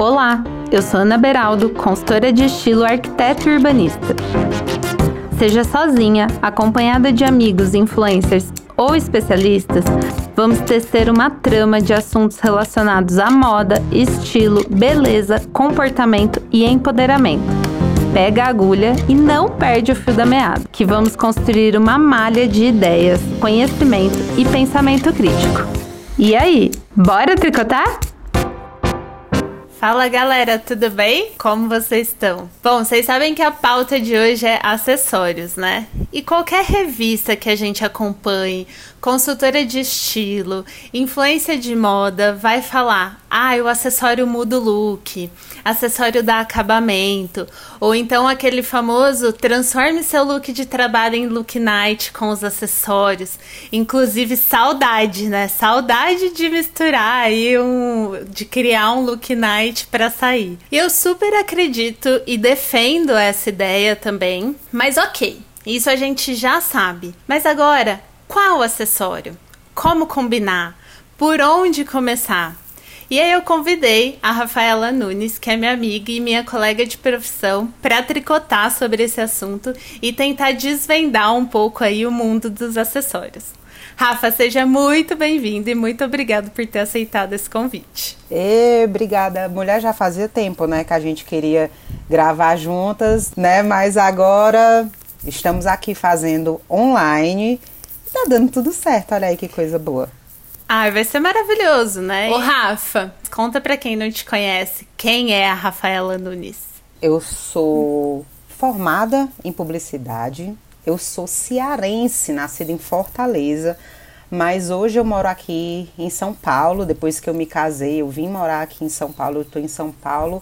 Olá, eu sou Ana Beraldo, consultora de estilo arquiteto e urbanista. Seja sozinha, acompanhada de amigos, influencers ou especialistas, vamos tecer uma trama de assuntos relacionados à moda, estilo, beleza, comportamento e empoderamento. Pega a agulha e não perde o fio da meada, que vamos construir uma malha de ideias, conhecimento e pensamento crítico. E aí, bora tricotar? Fala galera, tudo bem? Como vocês estão? Bom, vocês sabem que a pauta de hoje é acessórios, né? E qualquer revista que a gente acompanhe, consultora de estilo, influência de moda, vai falar: ah, o acessório muda o look, acessório dá acabamento, ou então aquele famoso transforme seu look de trabalho em look night com os acessórios. Inclusive, saudade, né? Saudade de misturar aí um. de criar um look night para sair. Eu super acredito e defendo essa ideia também, mas ok. Isso a gente já sabe. Mas agora, qual acessório? Como combinar? Por onde começar? E aí eu convidei a Rafaela Nunes, que é minha amiga e minha colega de profissão, para tricotar sobre esse assunto e tentar desvendar um pouco aí o mundo dos acessórios. Rafa, seja muito bem-vinda e muito obrigada por ter aceitado esse convite. E, obrigada. Mulher já fazia tempo, né, que a gente queria gravar juntas, né? Mas agora estamos aqui fazendo online Tá dando tudo certo, olha aí que coisa boa. Ah, vai ser maravilhoso, né? Ô, Rafa, conta pra quem não te conhece, quem é a Rafaela Nunes? Eu sou formada em publicidade, eu sou cearense, nascida em Fortaleza, mas hoje eu moro aqui em São Paulo. Depois que eu me casei, eu vim morar aqui em São Paulo. Eu tô em São Paulo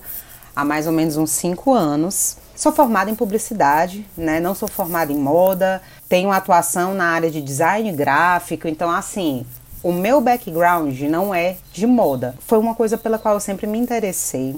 há mais ou menos uns cinco anos. Sou formada em publicidade, né? Não sou formada em moda, tenho atuação na área de design gráfico, então assim, o meu background não é de moda. Foi uma coisa pela qual eu sempre me interessei.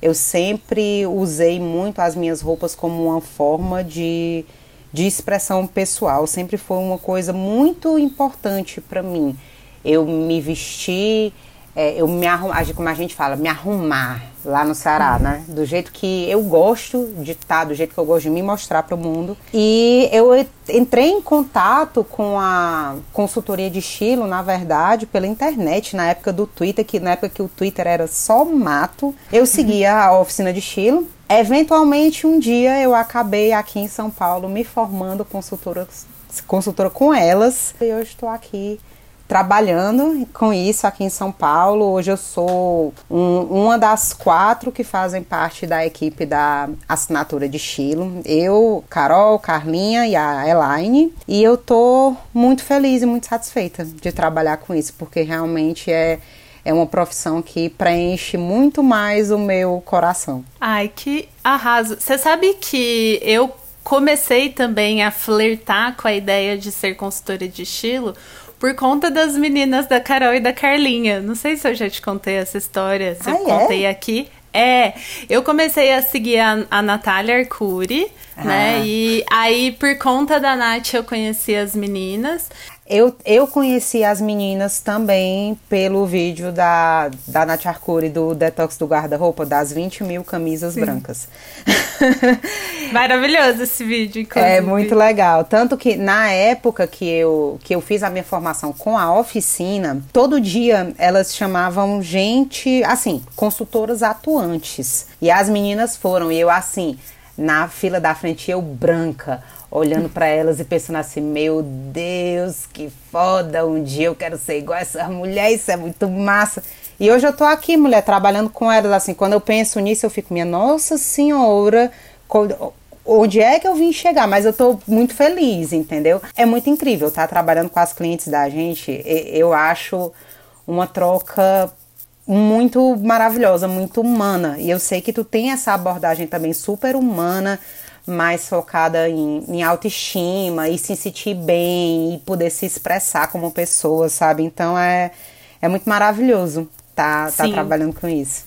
Eu sempre usei muito as minhas roupas como uma forma de, de expressão pessoal. Sempre foi uma coisa muito importante para mim. Eu me vestir é, eu me arrumar, como a gente fala, me arrumar lá no Ceará, uhum. né? Do jeito que eu gosto de estar, tá, do jeito que eu gosto de me mostrar para o mundo. E eu entrei em contato com a consultoria de estilo, na verdade, pela internet, na época do Twitter, que na época que o Twitter era só mato. Eu seguia a oficina de estilo. Eventualmente, um dia eu acabei aqui em São Paulo me formando consultora, consultora com elas. E eu estou aqui trabalhando com isso aqui em São Paulo. Hoje eu sou um, uma das quatro que fazem parte da equipe da assinatura de estilo. Eu, Carol, Carlinha e a Elaine. E eu tô muito feliz e muito satisfeita de trabalhar com isso, porque realmente é é uma profissão que preenche muito mais o meu coração. Ai, que arraso. Você sabe que eu comecei também a flertar com a ideia de ser consultora de estilo por conta das meninas da Carol e da Carlinha. Não sei se eu já te contei essa história, se ah, eu é? contei aqui. É, eu comecei a seguir a, a Natália Arcuri, né? ah. né? E aí, por conta da Nath, eu conheci as meninas. Eu, eu conheci as meninas também pelo vídeo da, da Nath Arcuri do Detox do Guarda-Roupa, das 20 mil camisas Sim. brancas. Maravilhoso esse vídeo, inclusive. É muito legal. Tanto que na época que eu, que eu fiz a minha formação com a oficina, todo dia elas chamavam gente, assim, consultoras atuantes. E as meninas foram, e eu assim, na fila da frente, eu branca olhando para elas e pensando assim: meu Deus, que foda, um dia eu quero ser igual a essa mulher, isso é muito massa. E hoje eu tô aqui, mulher, trabalhando com elas. Assim, quando eu penso nisso, eu fico, minha Nossa Senhora, onde é que eu vim chegar? Mas eu tô muito feliz, entendeu? É muito incrível estar tá? trabalhando com as clientes da gente. Eu acho uma troca muito maravilhosa, muito humana. E eu sei que tu tem essa abordagem também super humana mais focada em, em autoestima e se sentir bem e poder se expressar como pessoa, sabe? Então é, é muito maravilhoso tá, tá trabalhando com isso.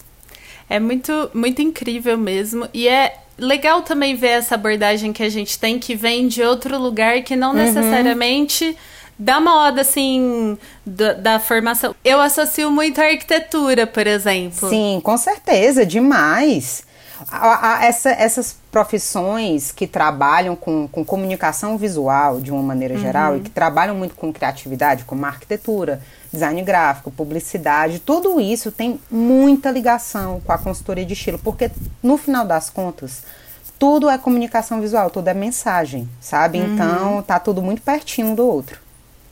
É muito, muito incrível mesmo. E é legal também ver essa abordagem que a gente tem, que vem de outro lugar, que não uhum. necessariamente da moda, assim, da, da, formação. Eu associo muito a arquitetura, por exemplo. Sim, com certeza, demais. A, a, essa, essas profissões que trabalham com, com comunicação visual, de uma maneira geral, uhum. e que trabalham muito com criatividade, como arquitetura, design gráfico, publicidade, tudo isso tem muita ligação com a consultoria de estilo, porque no final das contas, tudo é comunicação visual, tudo é mensagem, sabe? Uhum. Então tá tudo muito pertinho um do outro.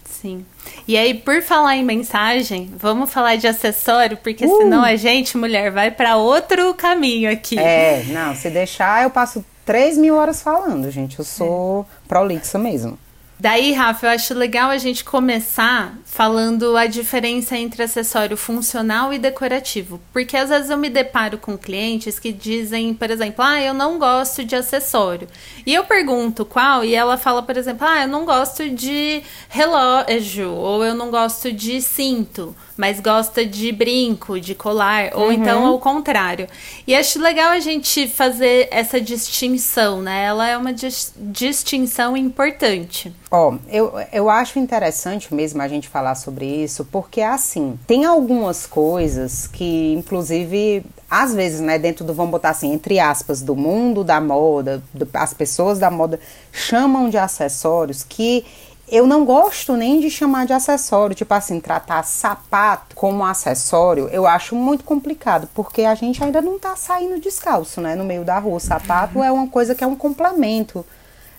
Sim. E aí, por falar em mensagem, vamos falar de acessório, porque uh. senão a gente, mulher, vai para outro caminho aqui. É, não, se deixar, eu passo 3 mil horas falando, gente. Eu sou é. prolixa mesmo. Daí, Rafa, eu acho legal a gente começar falando a diferença entre acessório funcional e decorativo. Porque às vezes eu me deparo com clientes que dizem, por exemplo, ah, eu não gosto de acessório. E eu pergunto qual, e ela fala, por exemplo, ah, eu não gosto de relógio, ou eu não gosto de cinto mas gosta de brinco, de colar, ou uhum. então ao contrário. E acho legal a gente fazer essa distinção, né? Ela é uma dis distinção importante. Ó, oh, eu, eu acho interessante mesmo a gente falar sobre isso, porque assim, tem algumas coisas que, inclusive, às vezes, né, dentro do, vamos botar assim, entre aspas, do mundo da moda, do, as pessoas da moda chamam de acessórios que eu não gosto nem de chamar de acessório, tipo assim, tratar sapato como acessório, eu acho muito complicado, porque a gente ainda não tá saindo descalço, né, no meio da rua. O sapato é uma coisa que é um complemento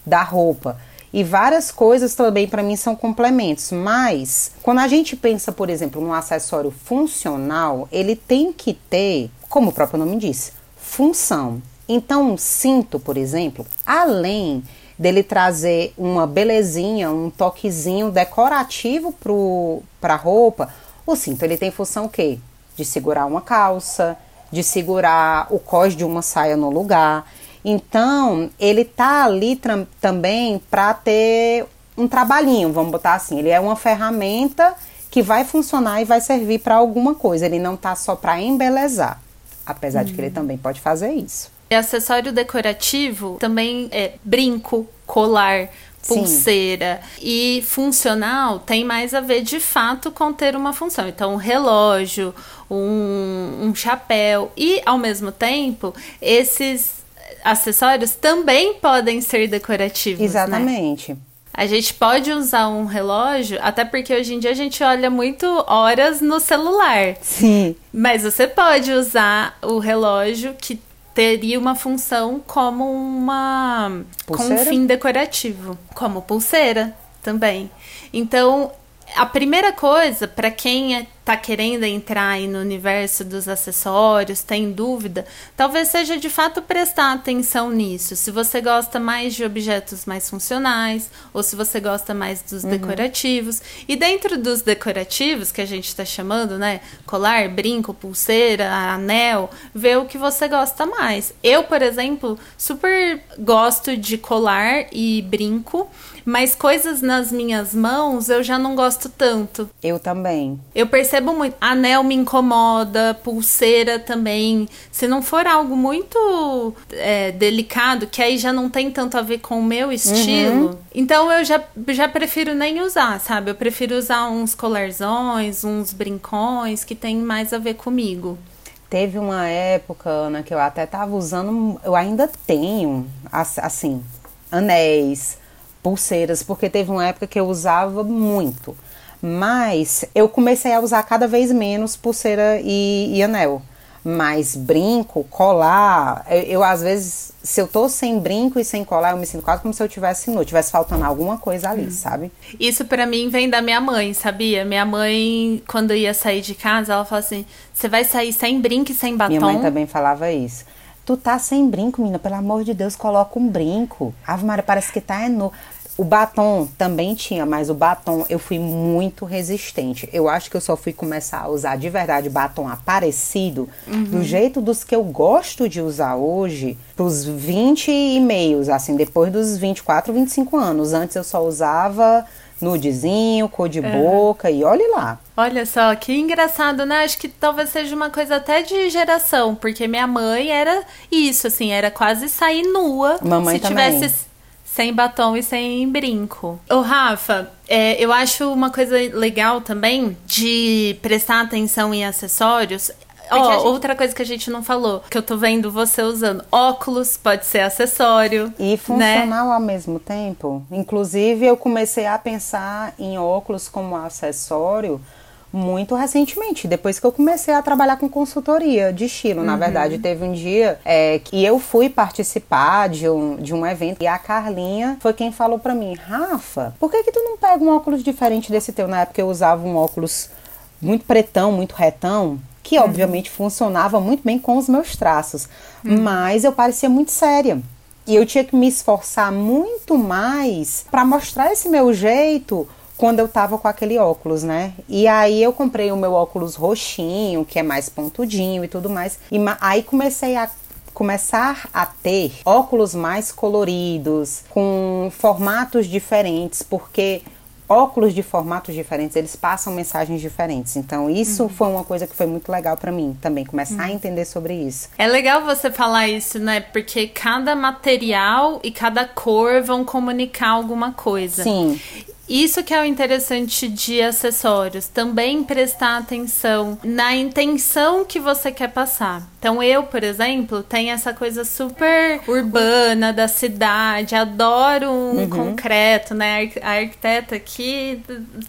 da roupa. E várias coisas também para mim são complementos, mas quando a gente pensa, por exemplo, num acessório funcional, ele tem que ter, como o próprio nome diz, função. Então, um cinto, por exemplo, além dele trazer uma belezinha, um toquezinho decorativo para a roupa, o cinto ele tem função o quê? De segurar uma calça, de segurar o cós de uma saia no lugar. Então, ele tá ali também para ter um trabalhinho, vamos botar assim. Ele é uma ferramenta que vai funcionar e vai servir para alguma coisa. Ele não tá só para embelezar, apesar uhum. de que ele uhum. também pode fazer isso. E acessório decorativo também é brinco, colar, pulseira. Sim. E funcional tem mais a ver de fato com ter uma função. Então, um relógio, um, um chapéu. E, ao mesmo tempo, esses acessórios também podem ser decorativos. Né? Exatamente. Né? A gente pode usar um relógio, até porque hoje em dia a gente olha muito horas no celular. Sim. Mas você pode usar o relógio que teria uma função como uma pulseira? com um fim decorativo, como pulseira também. Então, a primeira coisa para quem é está querendo entrar aí no universo dos acessórios, tem dúvida, talvez seja de fato prestar atenção nisso. Se você gosta mais de objetos mais funcionais, ou se você gosta mais dos uhum. decorativos. E dentro dos decorativos, que a gente está chamando, né? Colar, brinco, pulseira, anel, ver o que você gosta mais. Eu, por exemplo, super gosto de colar e brinco. Mas coisas nas minhas mãos eu já não gosto tanto. Eu também. Eu percebo percebo muito. Anel me incomoda, pulseira também. Se não for algo muito é, delicado, que aí já não tem tanto a ver com o meu estilo, uhum. então eu já, já prefiro nem usar, sabe? Eu prefiro usar uns colarzões, uns brincões que tem mais a ver comigo. Teve uma época, Ana, que eu até tava usando, eu ainda tenho, assim, anéis, pulseiras, porque teve uma época que eu usava muito. Mas eu comecei a usar cada vez menos pulseira e, e anel. Mas brinco, colar, eu, eu, às vezes, se eu tô sem brinco e sem colar, eu me sinto quase como se eu tivesse nu, tivesse faltando alguma coisa ali, hum. sabe? Isso para mim vem da minha mãe, sabia? Minha mãe, quando ia sair de casa, ela falava assim: você vai sair sem brinco e sem batom? Minha mãe também falava isso. Tu tá sem brinco, menina, pelo amor de Deus, coloca um brinco. Ave Maria, parece que tá é nu. O batom também tinha, mas o batom eu fui muito resistente. Eu acho que eu só fui começar a usar de verdade batom aparecido uhum. do jeito dos que eu gosto de usar hoje, pros 20 e meios, assim, depois dos 24, 25 anos. Antes eu só usava nudezinho, cor de uhum. boca e olhe lá. Olha só, que engraçado, né? Acho que talvez seja uma coisa até de geração, porque minha mãe era isso, assim, era quase sair nua. Mamãe se também. tivesse sem batom e sem brinco. Ô, Rafa, é, eu acho uma coisa legal também de prestar atenção em acessórios Ó, gente... outra coisa que a gente não falou, que eu tô vendo você usando. Óculos pode ser acessório. E funcional né? ao mesmo tempo. Inclusive, eu comecei a pensar em óculos como acessório muito recentemente, depois que eu comecei a trabalhar com consultoria de estilo. Uhum. Na verdade, teve um dia é, que eu fui participar de um, de um evento e a Carlinha foi quem falou para mim: Rafa, por que, que tu não pega um óculos diferente desse teu? Na época eu usava um óculos muito pretão, muito retão que uhum. obviamente funcionava muito bem com os meus traços, uhum. mas eu parecia muito séria. E eu tinha que me esforçar muito mais para mostrar esse meu jeito quando eu tava com aquele óculos, né? E aí eu comprei o meu óculos roxinho, que é mais pontudinho e tudo mais. E aí comecei a começar a ter óculos mais coloridos, com formatos diferentes, porque óculos de formatos diferentes, eles passam mensagens diferentes. Então, isso uhum. foi uma coisa que foi muito legal para mim também, começar uhum. a entender sobre isso. É legal você falar isso, né? Porque cada material e cada cor vão comunicar alguma coisa. Sim. Isso que é o interessante de acessórios, também prestar atenção na intenção que você quer passar. Então eu, por exemplo, tenho essa coisa super urbana da cidade, adoro um uhum. concreto, né? A arquiteta aqui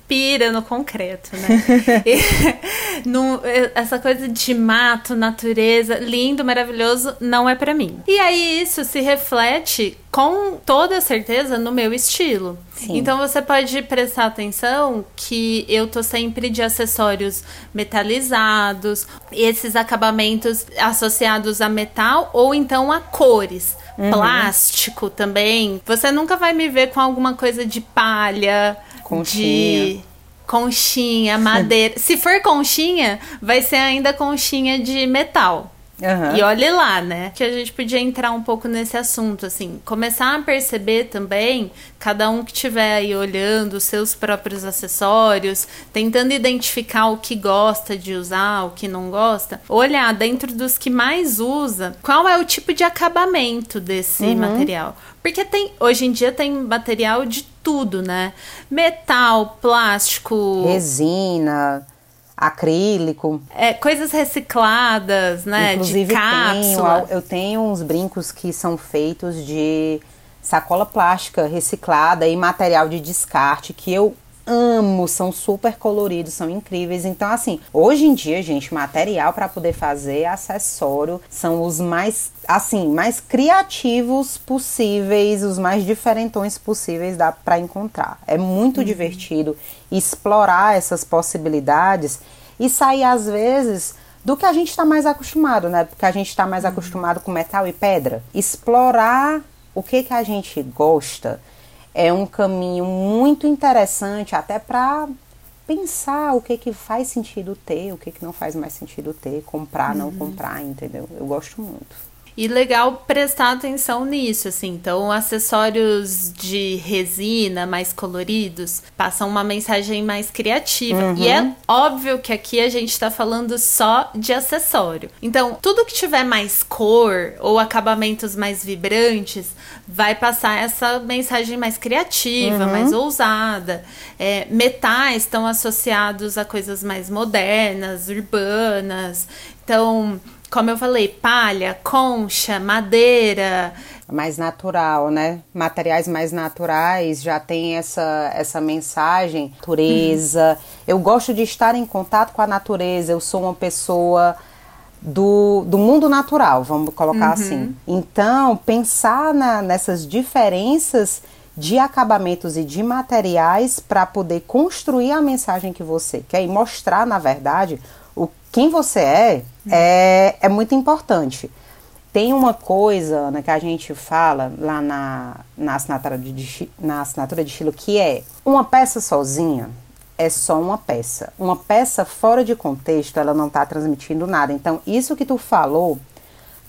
pira no concreto, né? e, no, essa coisa de mato, natureza, lindo, maravilhoso, não é para mim. E aí isso se reflete com toda certeza no meu estilo. Sim. Então você pode prestar atenção que eu tô sempre de acessórios metalizados, esses acabamentos associados a metal ou então a cores. Uhum. Plástico também. Você nunca vai me ver com alguma coisa de palha, conchinha. de conchinha, madeira. Se for conchinha, vai ser ainda conchinha de metal. Uhum. E olhe lá, né? Que a gente podia entrar um pouco nesse assunto, assim, começar a perceber também, cada um que estiver aí olhando os seus próprios acessórios, tentando identificar o que gosta de usar, o que não gosta, olhar dentro dos que mais usa, qual é o tipo de acabamento desse uhum. material. Porque tem, hoje em dia tem material de tudo, né? Metal, plástico, resina, acrílico. É, coisas recicladas, né? Inclusive, de cápsula. Tenho, eu tenho uns brincos que são feitos de sacola plástica reciclada e material de descarte que eu amo, são super coloridos, são incríveis. Então, assim, hoje em dia, gente, material para poder fazer acessório são os mais, assim, mais criativos possíveis, os mais diferentões possíveis dá para encontrar. É muito uhum. divertido explorar essas possibilidades e sair às vezes do que a gente está mais acostumado, né? Porque a gente está mais uhum. acostumado com metal e pedra. Explorar o que que a gente gosta é um caminho muito interessante até para pensar o que que faz sentido ter, o que que não faz mais sentido ter, comprar, uhum. não comprar, entendeu? Eu gosto muito. E legal prestar atenção nisso, assim. Então, acessórios de resina mais coloridos passam uma mensagem mais criativa. Uhum. E é óbvio que aqui a gente tá falando só de acessório. Então, tudo que tiver mais cor ou acabamentos mais vibrantes vai passar essa mensagem mais criativa, uhum. mais ousada. É, metais estão associados a coisas mais modernas, urbanas. Então, como eu falei, palha, concha, madeira. Mais natural, né? Materiais mais naturais já tem essa, essa mensagem, natureza. Uhum. Eu gosto de estar em contato com a natureza. Eu sou uma pessoa do, do mundo natural, vamos colocar uhum. assim. Então, pensar na, nessas diferenças de acabamentos e de materiais para poder construir a mensagem que você quer e mostrar, na verdade, quem você é é, é muito importante. Tem uma coisa, Ana, que a gente fala lá na, na, assinatura de, na assinatura de estilo que é uma peça sozinha é só uma peça. Uma peça fora de contexto, ela não está transmitindo nada. Então, isso que tu falou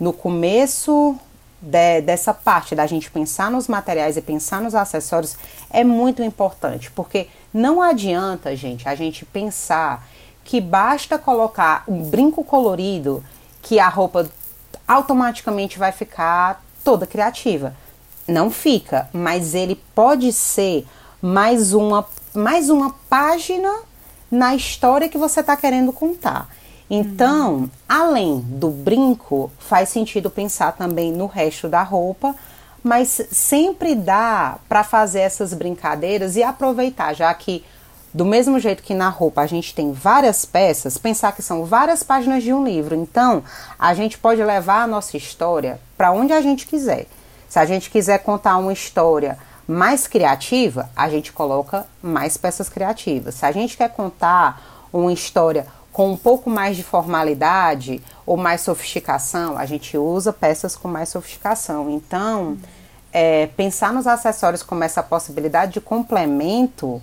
no começo de, dessa parte da gente pensar nos materiais e pensar nos acessórios é muito importante, porque não adianta, gente, a gente pensar que basta colocar um brinco colorido que a roupa automaticamente vai ficar toda criativa. Não fica, mas ele pode ser mais uma, mais uma página na história que você está querendo contar. Então, uhum. além do brinco, faz sentido pensar também no resto da roupa, mas sempre dá para fazer essas brincadeiras e aproveitar, já que do mesmo jeito que na roupa a gente tem várias peças, pensar que são várias páginas de um livro. Então, a gente pode levar a nossa história para onde a gente quiser. Se a gente quiser contar uma história mais criativa, a gente coloca mais peças criativas. Se a gente quer contar uma história com um pouco mais de formalidade ou mais sofisticação, a gente usa peças com mais sofisticação. Então, é, pensar nos acessórios como essa possibilidade de complemento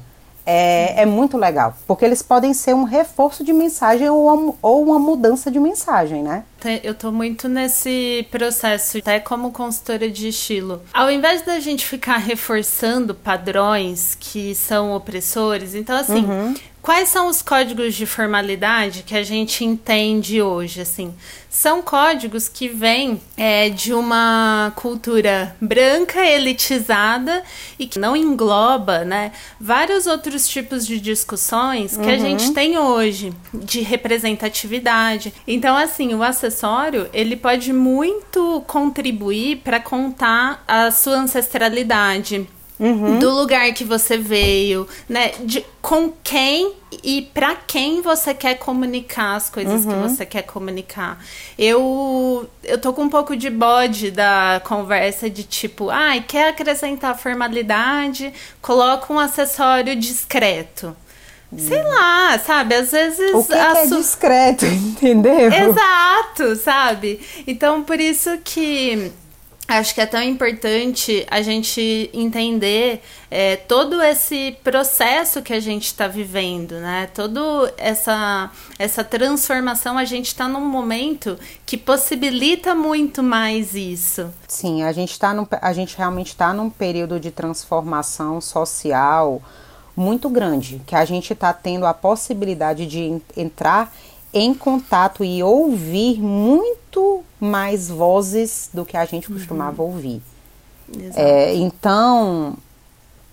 é, é, muito legal, porque eles podem ser um reforço de mensagem ou, ou uma mudança de mensagem, né? Eu tô muito nesse processo, até como consultora de estilo. Ao invés da gente ficar reforçando padrões que são opressores, então assim, uhum. Quais são os códigos de formalidade que a gente entende hoje? Assim, são códigos que vêm é, de uma cultura branca elitizada e que não engloba, né, vários outros tipos de discussões que uhum. a gente tem hoje de representatividade. Então, assim, o acessório ele pode muito contribuir para contar a sua ancestralidade Uhum. do lugar que você veio, né? De com quem e para quem você quer comunicar as coisas uhum. que você quer comunicar. Eu eu tô com um pouco de bode da conversa de tipo, ai, ah, quer acrescentar formalidade, coloca um acessório discreto. Sei lá, sabe? Às vezes. O que, que é discreto, entendeu? Exato, sabe? Então, por isso que acho que é tão importante a gente entender é, todo esse processo que a gente está vivendo, né? Toda essa, essa transformação, a gente está num momento que possibilita muito mais isso. Sim, a gente, tá num, a gente realmente está num período de transformação social muito grande, que a gente está tendo a possibilidade de entrar em contato e ouvir muito mais vozes do que a gente costumava uhum. ouvir. É, então,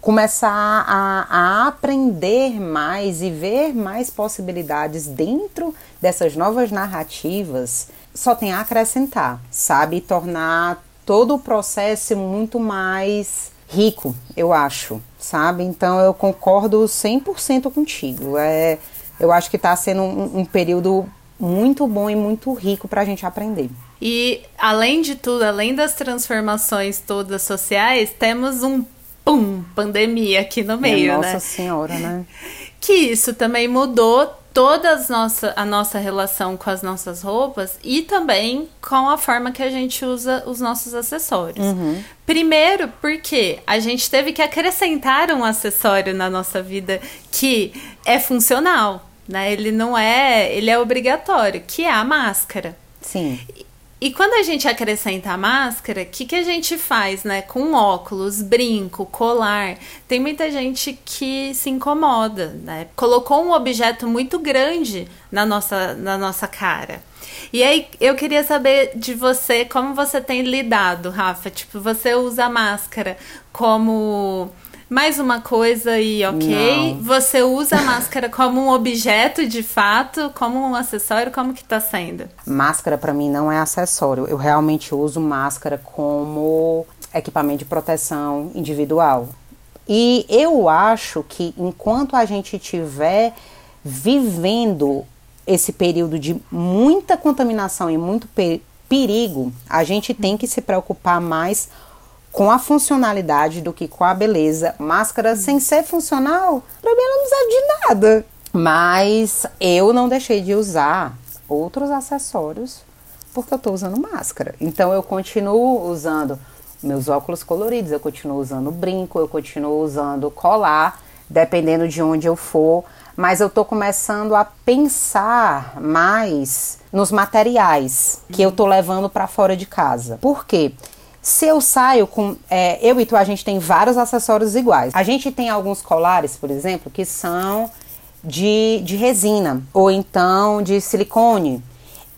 começar a, a, aprender mais e ver mais possibilidades dentro dessas novas narrativas só tem a acrescentar, sabe? Tornar todo o processo muito mais rico, eu acho, sabe? Então eu concordo 100% contigo. É, eu acho que está sendo um, um período muito bom e muito rico para a gente aprender. E além de tudo, além das transformações todas sociais, temos um pum, pandemia aqui no meio, nossa né? Nossa senhora, né? Que isso também mudou toda nossa, a nossa relação com as nossas roupas e também com a forma que a gente usa os nossos acessórios. Uhum. Primeiro, porque a gente teve que acrescentar um acessório na nossa vida que é funcional, né? Ele não é, ele é obrigatório, que é a máscara. Sim. E quando a gente acrescenta a máscara, o que, que a gente faz, né? Com óculos, brinco, colar. Tem muita gente que se incomoda, né? Colocou um objeto muito grande na nossa, na nossa cara. E aí, eu queria saber de você como você tem lidado, Rafa. Tipo, você usa máscara como mais uma coisa e ok. Não. Você usa a máscara como um objeto de fato, como um acessório, como que tá sendo? Máscara para mim não é acessório. Eu realmente uso máscara como equipamento de proteção individual. E eu acho que enquanto a gente tiver vivendo esse período de muita contaminação e muito perigo, a gente tem que se preocupar mais com a funcionalidade do que com a beleza. Máscara sem ser funcional, pra mim ela não serve de nada. Mas eu não deixei de usar outros acessórios porque eu tô usando máscara. Então eu continuo usando meus óculos coloridos, eu continuo usando brinco, eu continuo usando colar, dependendo de onde eu for. Mas eu tô começando a pensar mais nos materiais que eu tô levando para fora de casa. Por quê? Se eu saio com. É, eu e tu, a gente tem vários acessórios iguais. A gente tem alguns colares, por exemplo, que são de, de resina ou então de silicone.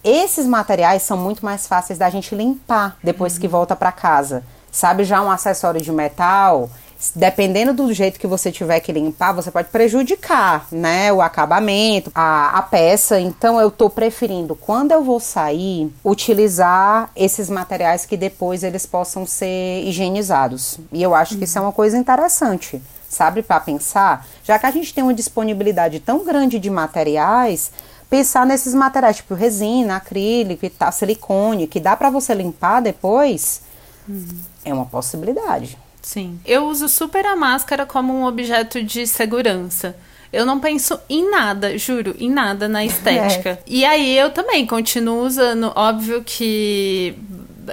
Esses materiais são muito mais fáceis da gente limpar depois uhum. que volta para casa. Sabe, já um acessório de metal, dependendo do jeito que você tiver que limpar, você pode prejudicar, né, o acabamento, a, a peça. Então eu tô preferindo quando eu vou sair utilizar esses materiais que depois eles possam ser higienizados. E eu acho que isso é uma coisa interessante, sabe, para pensar, já que a gente tem uma disponibilidade tão grande de materiais, pensar nesses materiais tipo resina, acrílico e tal, silicone, que dá para você limpar depois, uhum. é uma possibilidade. Sim. Eu uso super a máscara como um objeto de segurança. Eu não penso em nada, juro, em nada na estética. É. E aí eu também continuo usando, óbvio que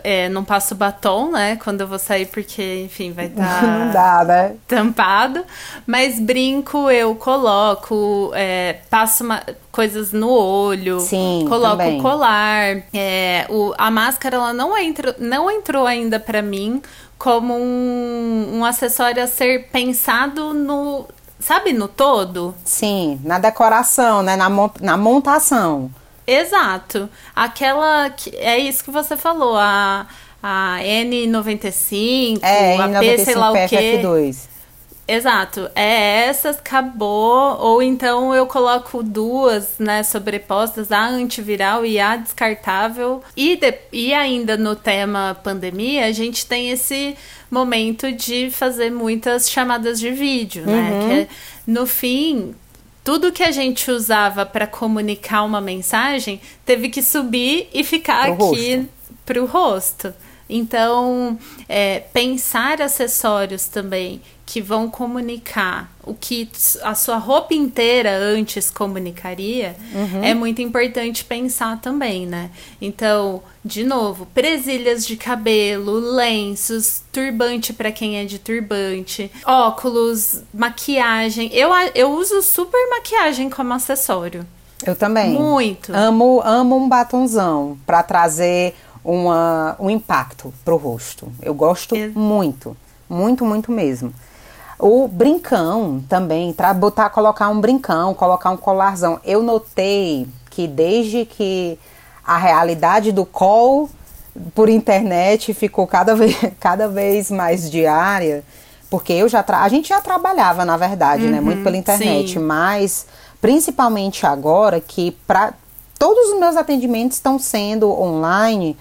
é, não passo batom, né? Quando eu vou sair, porque, enfim, vai estar tá né? tampado. Mas brinco, eu coloco, é, passo uma, coisas no olho, Sim, coloco também. colar. É, o, a máscara ela não, entrou, não entrou ainda para mim como um, um acessório a ser pensado no. Sabe, no todo? Sim, na decoração, né? Na, na montação. Exato. Aquela. Que, é isso que você falou, a, a N95, é, a N95 P, sei lá o quê. F2. Exato, é essa, acabou, ou então eu coloco duas, né, sobrepostas, a antiviral e a descartável. E, de, e ainda no tema pandemia, a gente tem esse momento de fazer muitas chamadas de vídeo, né? uhum. né? Que é, no fim, tudo que a gente usava para comunicar uma mensagem teve que subir e ficar pro aqui para o rosto. Então, é, pensar acessórios também que vão comunicar o que a sua roupa inteira antes comunicaria uhum. é muito importante pensar também, né? Então, de novo, presilhas de cabelo, lenços, turbante para quem é de turbante, óculos, maquiagem. Eu, eu uso super maquiagem como acessório. Eu também. Muito. Amo, amo um batonzão para trazer uma, um impacto pro rosto. Eu gosto muito, muito, muito mesmo. O brincão também, para botar, colocar um brincão, colocar um colarzão. Eu notei que desde que a realidade do call por internet ficou cada vez, cada vez mais diária, porque eu já a gente já trabalhava, na verdade, uhum, né, muito pela uhum, internet, sim. mas principalmente agora que para todos os meus atendimentos estão sendo online,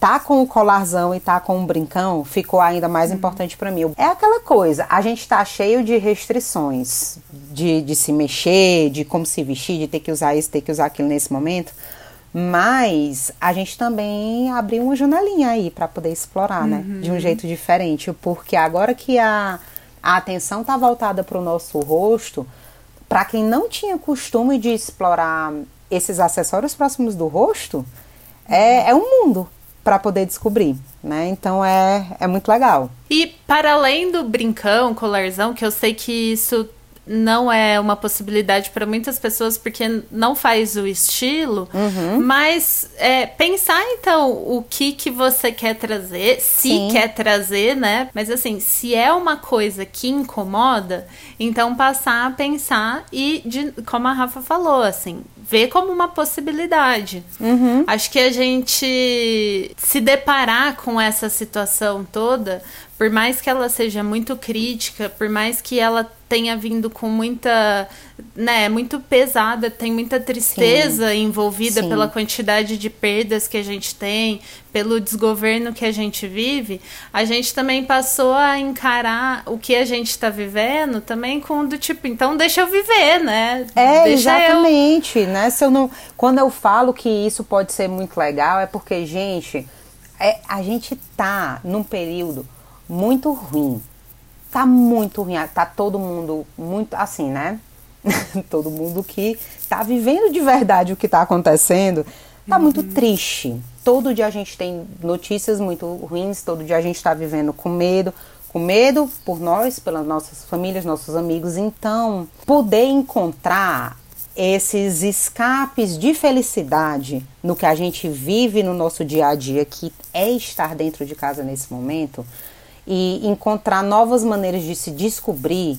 tá com o colarzão e tá com o brincão ficou ainda mais uhum. importante para mim. É aquela coisa, a gente tá cheio de restrições, de, de se mexer, de como se vestir, de ter que usar isso, ter que usar aquilo nesse momento. Mas a gente também abriu uma janelinha aí para poder explorar, né? uhum. né? De um jeito diferente. Porque agora que a, a atenção tá voltada para o nosso rosto, para quem não tinha costume de explorar esses acessórios próximos do rosto, é, é um mundo para poder descobrir, né? Então é, é muito legal. E para além do brincão, colarzão, que eu sei que isso não é uma possibilidade para muitas pessoas porque não faz o estilo, uhum. mas é, pensar então o que que você quer trazer, se Sim. quer trazer, né? Mas assim, se é uma coisa que incomoda, então passar a pensar e, de, como a Rafa falou, assim, ver como uma possibilidade. Uhum. Acho que a gente se deparar com essa situação toda, por mais que ela seja muito crítica, por mais que ela tenha vindo com muita, né, muito pesada, tem muita tristeza Sim. envolvida Sim. pela quantidade de perdas que a gente tem, pelo desgoverno que a gente vive, a gente também passou a encarar o que a gente está vivendo também com do tipo, então deixa eu viver, né? É, deixa exatamente, eu... né? Se eu não, quando eu falo que isso pode ser muito legal, é porque, gente, é, a gente tá num período muito ruim tá muito ruim, tá todo mundo muito assim, né? todo mundo que tá vivendo de verdade o que tá acontecendo, tá uhum. muito triste. Todo dia a gente tem notícias muito ruins, todo dia a gente tá vivendo com medo, com medo por nós, pelas nossas famílias, nossos amigos. Então, poder encontrar esses escapes de felicidade no que a gente vive no nosso dia a dia, que é estar dentro de casa nesse momento, e encontrar novas maneiras de se descobrir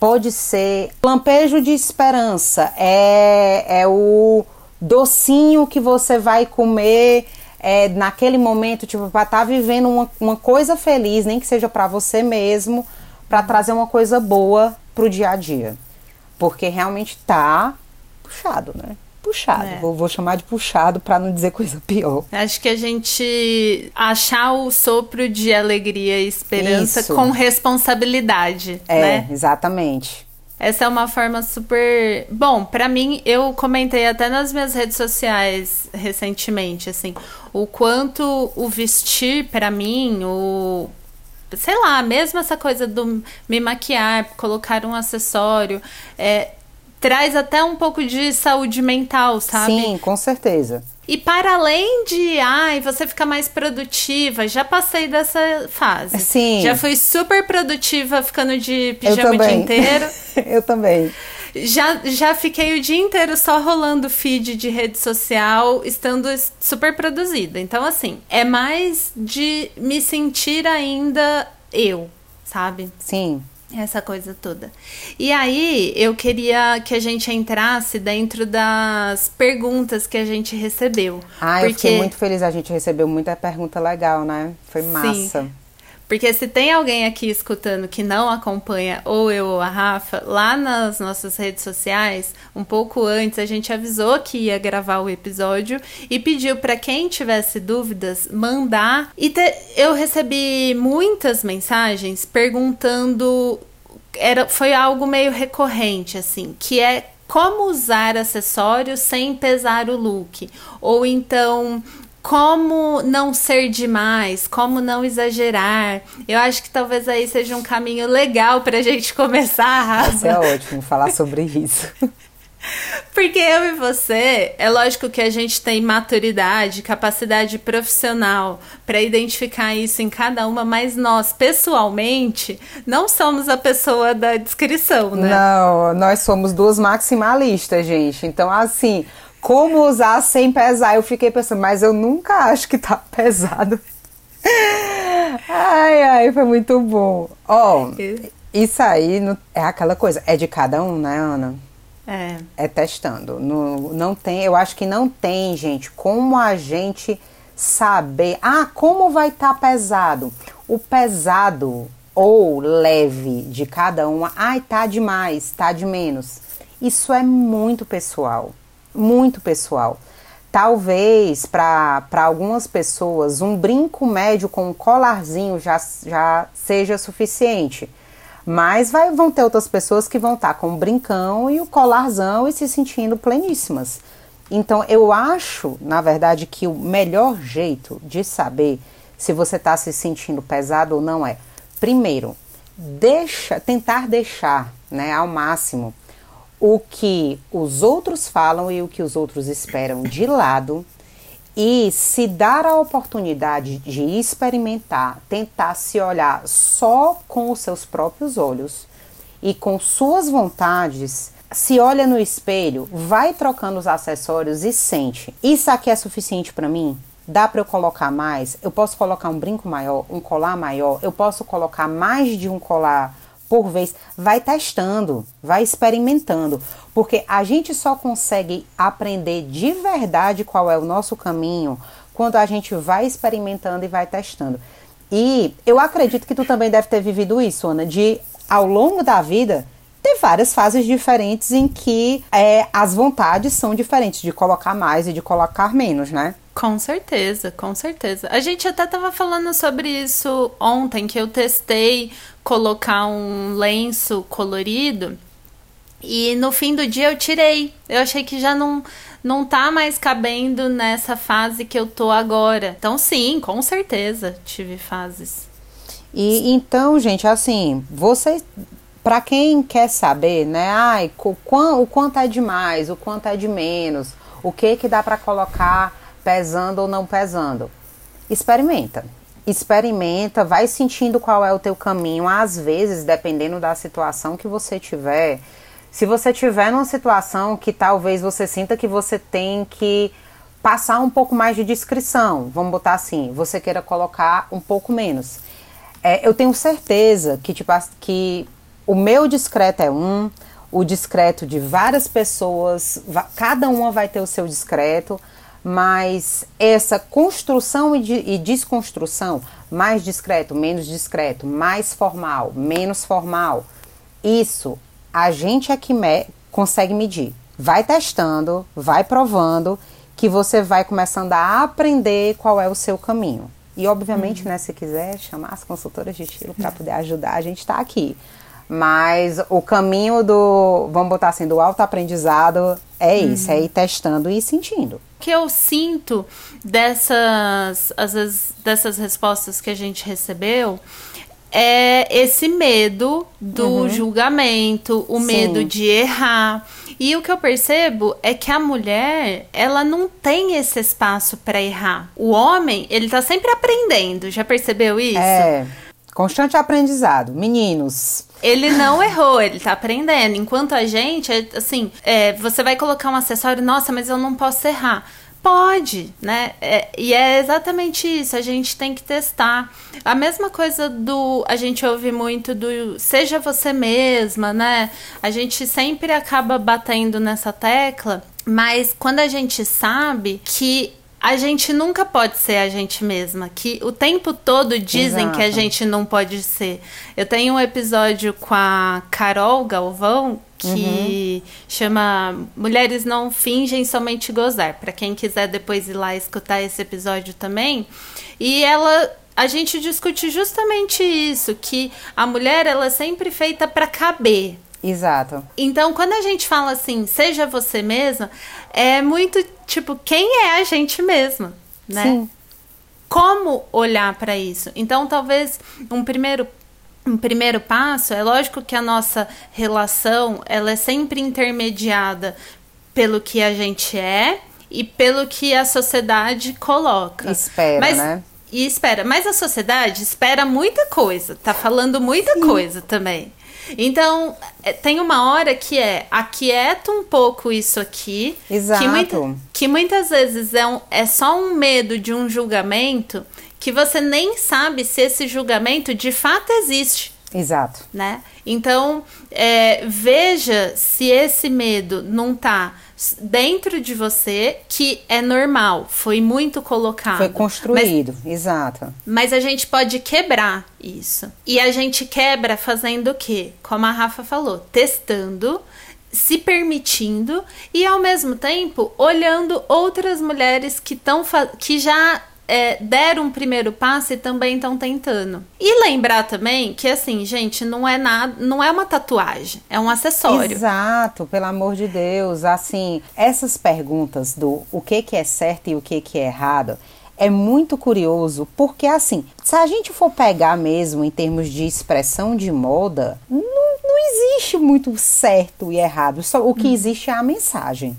pode ser lampejo de esperança, é, é o docinho que você vai comer é, naquele momento, tipo, pra estar tá vivendo uma, uma coisa feliz, nem que seja para você mesmo, para trazer uma coisa boa pro dia a dia. Porque realmente tá puxado, né? Puxado. É. Vou, vou, chamar de puxado para não dizer coisa pior. Acho que a gente achar o sopro de alegria e esperança Isso. com responsabilidade, é, né? Exatamente. Essa é uma forma super. Bom, para mim, eu comentei até nas minhas redes sociais recentemente, assim, o quanto o vestir para mim, o. Sei lá, mesmo essa coisa do me maquiar, colocar um acessório, é, traz até um pouco de saúde mental, sabe? Sim, com certeza. E para além de, ai, você fica mais produtiva, já passei dessa fase. Sim. Já fui super produtiva ficando de pijama o dia inteiro. Eu também. Já, já fiquei o dia inteiro só rolando feed de rede social, estando super produzida. Então, assim, é mais de me sentir ainda eu, sabe? Sim. Essa coisa toda. E aí, eu queria que a gente entrasse dentro das perguntas que a gente recebeu. Ah, porque... eu fiquei muito feliz. A gente recebeu muita pergunta legal, né? Foi massa. Sim. Porque se tem alguém aqui escutando que não acompanha, ou eu ou a Rafa, lá nas nossas redes sociais, um pouco antes, a gente avisou que ia gravar o episódio e pediu para quem tivesse dúvidas mandar. E te, eu recebi muitas mensagens perguntando. Era, foi algo meio recorrente, assim, que é como usar acessórios sem pesar o look. Ou então, como não ser demais, como não exagerar. Eu acho que talvez aí seja um caminho legal para a gente começar, Rafa. Isso é ótimo falar sobre isso. Porque eu e você, é lógico que a gente tem maturidade, capacidade profissional para identificar isso em cada uma, mas nós, pessoalmente, não somos a pessoa da descrição, né? Não, nós somos duas maximalistas, gente. Então, assim, como usar sem pesar. Eu fiquei pensando, mas eu nunca acho que tá pesado. ai, ai, foi muito bom. Ó, oh, isso aí é aquela coisa, é de cada um, né, Ana? É. É testando. No, não tem, eu acho que não tem, gente, como a gente saber. Ah, como vai estar tá pesado? O pesado ou leve de cada uma, ai, tá demais, tá de menos. Isso é muito pessoal muito pessoal. Talvez para algumas pessoas um brinco médio com um colarzinho já, já seja suficiente. Mas vai, vão ter outras pessoas que vão estar tá com o brincão e o colarzão e se sentindo pleníssimas. Então eu acho, na verdade, que o melhor jeito de saber se você está se sentindo pesado ou não é, primeiro, deixa, tentar deixar, né, ao máximo o que os outros falam e o que os outros esperam de lado e se dar a oportunidade de experimentar, tentar se olhar só com os seus próprios olhos e com suas vontades, se olha no espelho, vai trocando os acessórios e sente: isso aqui é suficiente para mim? Dá para eu colocar mais? Eu posso colocar um brinco maior, um colar maior? Eu posso colocar mais de um colar por vez, vai testando, vai experimentando, porque a gente só consegue aprender de verdade qual é o nosso caminho quando a gente vai experimentando e vai testando. E eu acredito que tu também deve ter vivido isso, Ana, de ao longo da vida ter várias fases diferentes em que é, as vontades são diferentes, de colocar mais e de colocar menos, né? Com certeza, com certeza. A gente até tava falando sobre isso ontem, que eu testei colocar um lenço colorido e no fim do dia eu tirei. Eu achei que já não não tá mais cabendo nessa fase que eu tô agora. Então sim, com certeza tive fases. E então, gente, assim, vocês para quem quer saber, né? Ai, o, o quanto é de mais, o quanto é de menos, o que que dá para colocar pesando ou não pesando. Experimenta. Experimenta, vai sentindo qual é o teu caminho. Às vezes, dependendo da situação que você tiver, se você tiver numa situação que talvez você sinta que você tem que passar um pouco mais de descrição, vamos botar assim, você queira colocar um pouco menos. É, eu tenho certeza que, tipo, que o meu discreto é um, o discreto de várias pessoas, cada uma vai ter o seu discreto Mas essa construção e, de, e desconstrução, mais discreto, menos discreto, mais formal, menos formal, isso a gente é que me, consegue medir. Vai testando, vai provando, que você vai começando a aprender qual é o seu caminho. E obviamente, uhum. né, se quiser chamar as consultoras de estilo para poder ajudar, a gente está aqui. Mas o caminho do, vamos botar assim, do autoaprendizado é uhum. isso, é ir testando e sentindo. O que eu sinto dessas, às vezes, dessas respostas que a gente recebeu é esse medo do uhum. julgamento, o Sim. medo de errar. E o que eu percebo é que a mulher, ela não tem esse espaço para errar. O homem, ele tá sempre aprendendo. Já percebeu isso? É. Constante aprendizado. Meninos, ele não errou, ele tá aprendendo. Enquanto a gente, assim, é, você vai colocar um acessório, nossa, mas eu não posso errar. Pode, né? É, e é exatamente isso, a gente tem que testar. A mesma coisa do. A gente ouve muito do seja você mesma, né? A gente sempre acaba batendo nessa tecla, mas quando a gente sabe que a gente nunca pode ser a gente mesma, que o tempo todo dizem Exato. que a gente não pode ser. Eu tenho um episódio com a Carol Galvão que uhum. chama Mulheres não fingem somente gozar. Para quem quiser depois ir lá escutar esse episódio também. E ela a gente discute justamente isso, que a mulher ela é sempre feita para caber. Exato. Então, quando a gente fala assim, seja você mesma, é muito tipo, quem é a gente mesma, né? Sim. Como olhar para isso? Então, talvez um primeiro um primeiro passo, é lógico que a nossa relação, ela é sempre intermediada pelo que a gente é e pelo que a sociedade coloca. Espera, Mas, né? E espera, mas a sociedade espera muita coisa, tá falando muita Sim. coisa também. Então, é, tem uma hora que é aquieta um pouco isso aqui. Exato. Que, muita, que muitas vezes é, um, é só um medo de um julgamento que você nem sabe se esse julgamento de fato existe. Exato. Né? Então, é, veja se esse medo não tá dentro de você, que é normal, foi muito colocado. Foi construído, mas, exato. Mas a gente pode quebrar isso. E a gente quebra fazendo o quê? Como a Rafa falou, testando se permitindo e ao mesmo tempo olhando outras mulheres que estão que já é, deram um primeiro passo e também estão tentando. E lembrar também que, assim, gente, não é nada, não é uma tatuagem, é um acessório. Exato, pelo amor de Deus. Assim, essas perguntas do o que, que é certo e o que, que é errado é muito curioso, porque assim, se a gente for pegar mesmo em termos de expressão de moda, não, não existe muito certo e errado, só o que uhum. existe é a mensagem,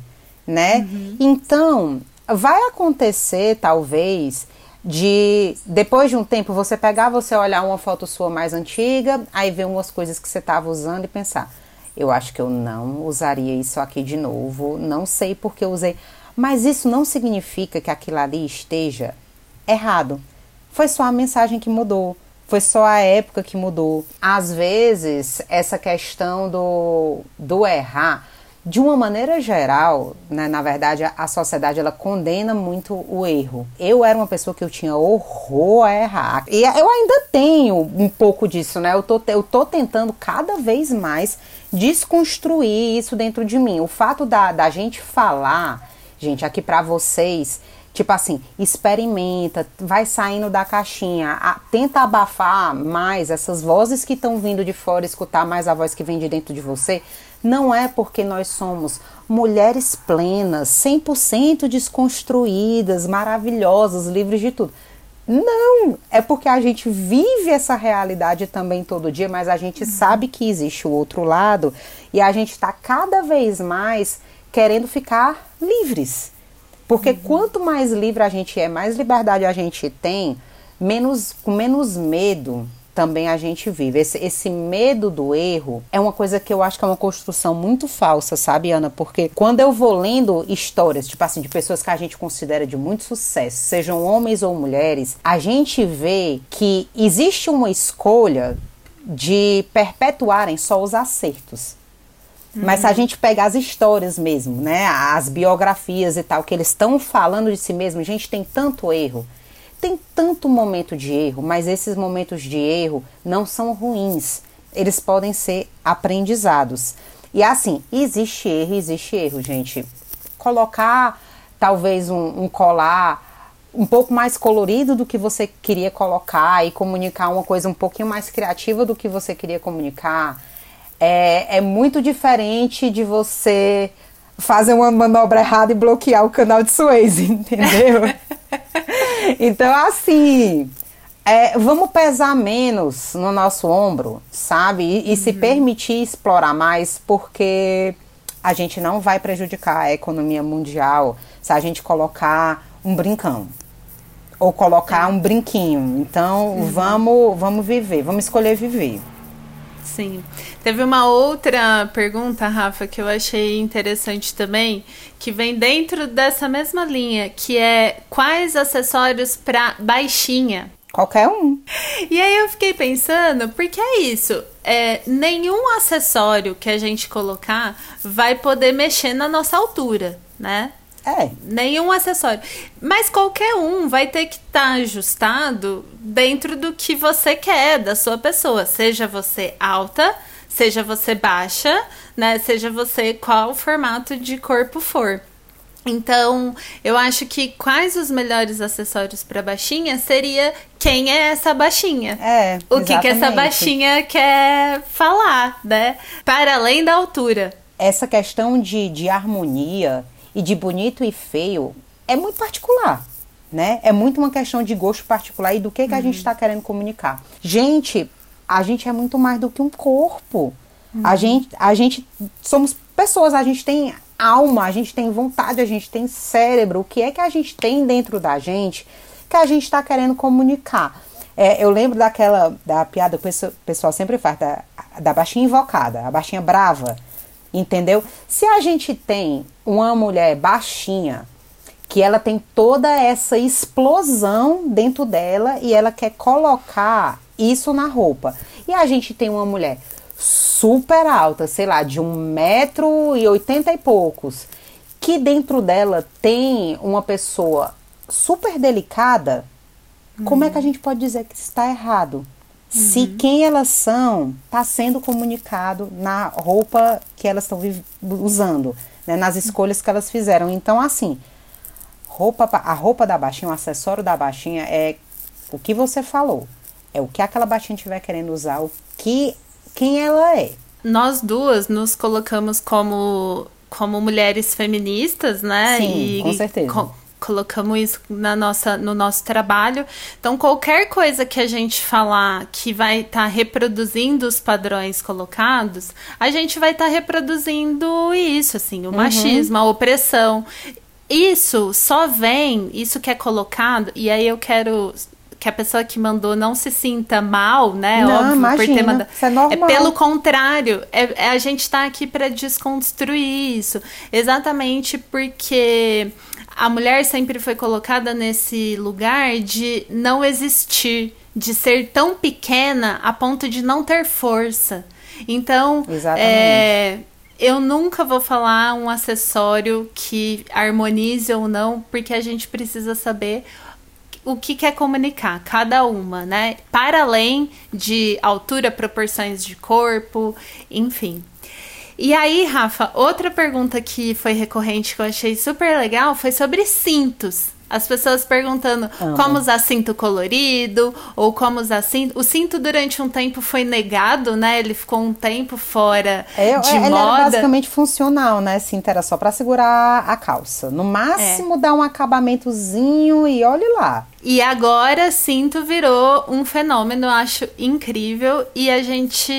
né? Uhum. Então, vai acontecer, talvez, de depois de um tempo você pegar, você olhar uma foto sua mais antiga, aí ver umas coisas que você estava usando e pensar: eu acho que eu não usaria isso aqui de novo, não sei porque eu usei. Mas isso não significa que aquilo ali esteja errado. Foi só a mensagem que mudou. Foi só a época que mudou. Às vezes, essa questão do, do errar de uma maneira geral, né, na verdade, a, sociedade ela condena muito o erro. Eu era uma pessoa que eu tinha horror a errar. E eu ainda tenho um pouco disso, né? Eu tô, eu tô tentando cada vez mais desconstruir isso dentro de mim. O fato da, da gente falar, gente, aqui para vocês, Tipo assim, experimenta, vai saindo da caixinha, a, tenta abafar mais essas vozes que estão vindo de fora, escutar mais a voz que vem de dentro de você. Não é porque nós somos mulheres plenas, 100% desconstruídas, maravilhosas, livres de tudo. Não, é porque a gente vive essa realidade também todo dia, mas a gente uhum. sabe que existe o outro lado e a gente está cada vez mais querendo ficar livres. Porque uhum. quanto mais livre a gente é, mais liberdade a gente tem, menos, com menos medo também a gente vive. Esse, esse medo do erro é uma coisa que eu acho que é uma construção muito falsa, sabe, Ana? Porque quando eu vou lendo histórias, tipo assim, de pessoas que a gente considera de muito sucesso, sejam homens ou mulheres, a gente vê que existe uma escolha de perpetuarem só os acertos. Mas se a gente pegar as histórias mesmo, né, as biografias e tal, que eles estão falando de si mesmo, gente, tem tanto erro, tem tanto momento de erro, mas esses momentos de erro não são ruins, eles podem ser aprendizados. E assim, existe erro, existe erro, gente. Colocar talvez um, um colar um pouco mais colorido do que você queria colocar e comunicar uma coisa um pouquinho mais criativa do que você queria comunicar. É, é muito diferente de você fazer uma manobra errada e bloquear o canal de Suez, entendeu? então, assim, é, vamos pesar menos no nosso ombro, sabe? E, e uhum. se permitir explorar mais, porque a gente não vai prejudicar a economia mundial se a gente colocar um brincão ou colocar um brinquinho. Então, uhum. vamos, vamos viver, vamos escolher viver. Sim. Teve uma outra pergunta, Rafa, que eu achei interessante também, que vem dentro dessa mesma linha, que é quais acessórios para baixinha? Qualquer um. E aí eu fiquei pensando, porque é isso, é, nenhum acessório que a gente colocar vai poder mexer na nossa altura, né? É. Nenhum acessório. Mas qualquer um vai ter que estar tá ajustado dentro do que você quer da sua pessoa. Seja você alta, seja você baixa, né? Seja você qual formato de corpo for. Então, eu acho que quais os melhores acessórios para baixinha seria quem é essa baixinha. É. O que, que essa baixinha quer falar, né? Para além da altura. Essa questão de, de harmonia e de bonito e feio é muito particular. Né? É muito uma questão de gosto particular e do que, que uhum. a gente está querendo comunicar. Gente, a gente é muito mais do que um corpo. Uhum. A, gente, a gente somos pessoas, a gente tem alma, a gente tem vontade, a gente tem cérebro. O que é que a gente tem dentro da gente que a gente está querendo comunicar? É, eu lembro daquela da piada que o pessoal sempre faz, da, da baixinha invocada, a baixinha brava. Entendeu? Se a gente tem uma mulher baixinha, que ela tem toda essa explosão dentro dela e ela quer colocar isso na roupa. E a gente tem uma mulher super alta, sei lá, de um metro e oitenta e poucos, que dentro dela tem uma pessoa super delicada, uhum. como é que a gente pode dizer que está errado? Se uhum. quem elas são está sendo comunicado na roupa que elas estão usando, né, nas escolhas que elas fizeram. Então, assim, roupa, a roupa da baixinha, o acessório da baixinha é o que você falou, é o que aquela baixinha estiver querendo usar, o que quem ela é. Nós duas nos colocamos como como mulheres feministas, né? Sim, e, com certeza. Com, colocamos isso na nossa, no nosso trabalho. Então, qualquer coisa que a gente falar que vai estar tá reproduzindo os padrões colocados, a gente vai estar tá reproduzindo isso, assim, o uhum. machismo, a opressão. Isso só vem, isso que é colocado, e aí eu quero que a pessoa que mandou não se sinta mal, né? Não, Óbvio, imagina, por ter mandado. Isso é normal. É pelo contrário, é, é a gente está aqui para desconstruir isso. Exatamente porque a mulher sempre foi colocada nesse lugar de não existir, de ser tão pequena a ponto de não ter força. Então, é, eu nunca vou falar um acessório que harmonize ou não, porque a gente precisa saber o que quer comunicar, cada uma, né? Para além de altura, proporções de corpo, enfim. E aí, Rafa, outra pergunta que foi recorrente que eu achei super legal foi sobre cintos. As pessoas perguntando como usar cinto colorido ou como usar cinto. O cinto durante um tempo foi negado, né? Ele ficou um tempo fora é, de ele moda. Era basicamente funcional, né? Cinto era só para segurar a calça. No máximo é. dar um acabamentozinho e olhe lá. E agora cinto virou um fenômeno, eu acho incrível. E a gente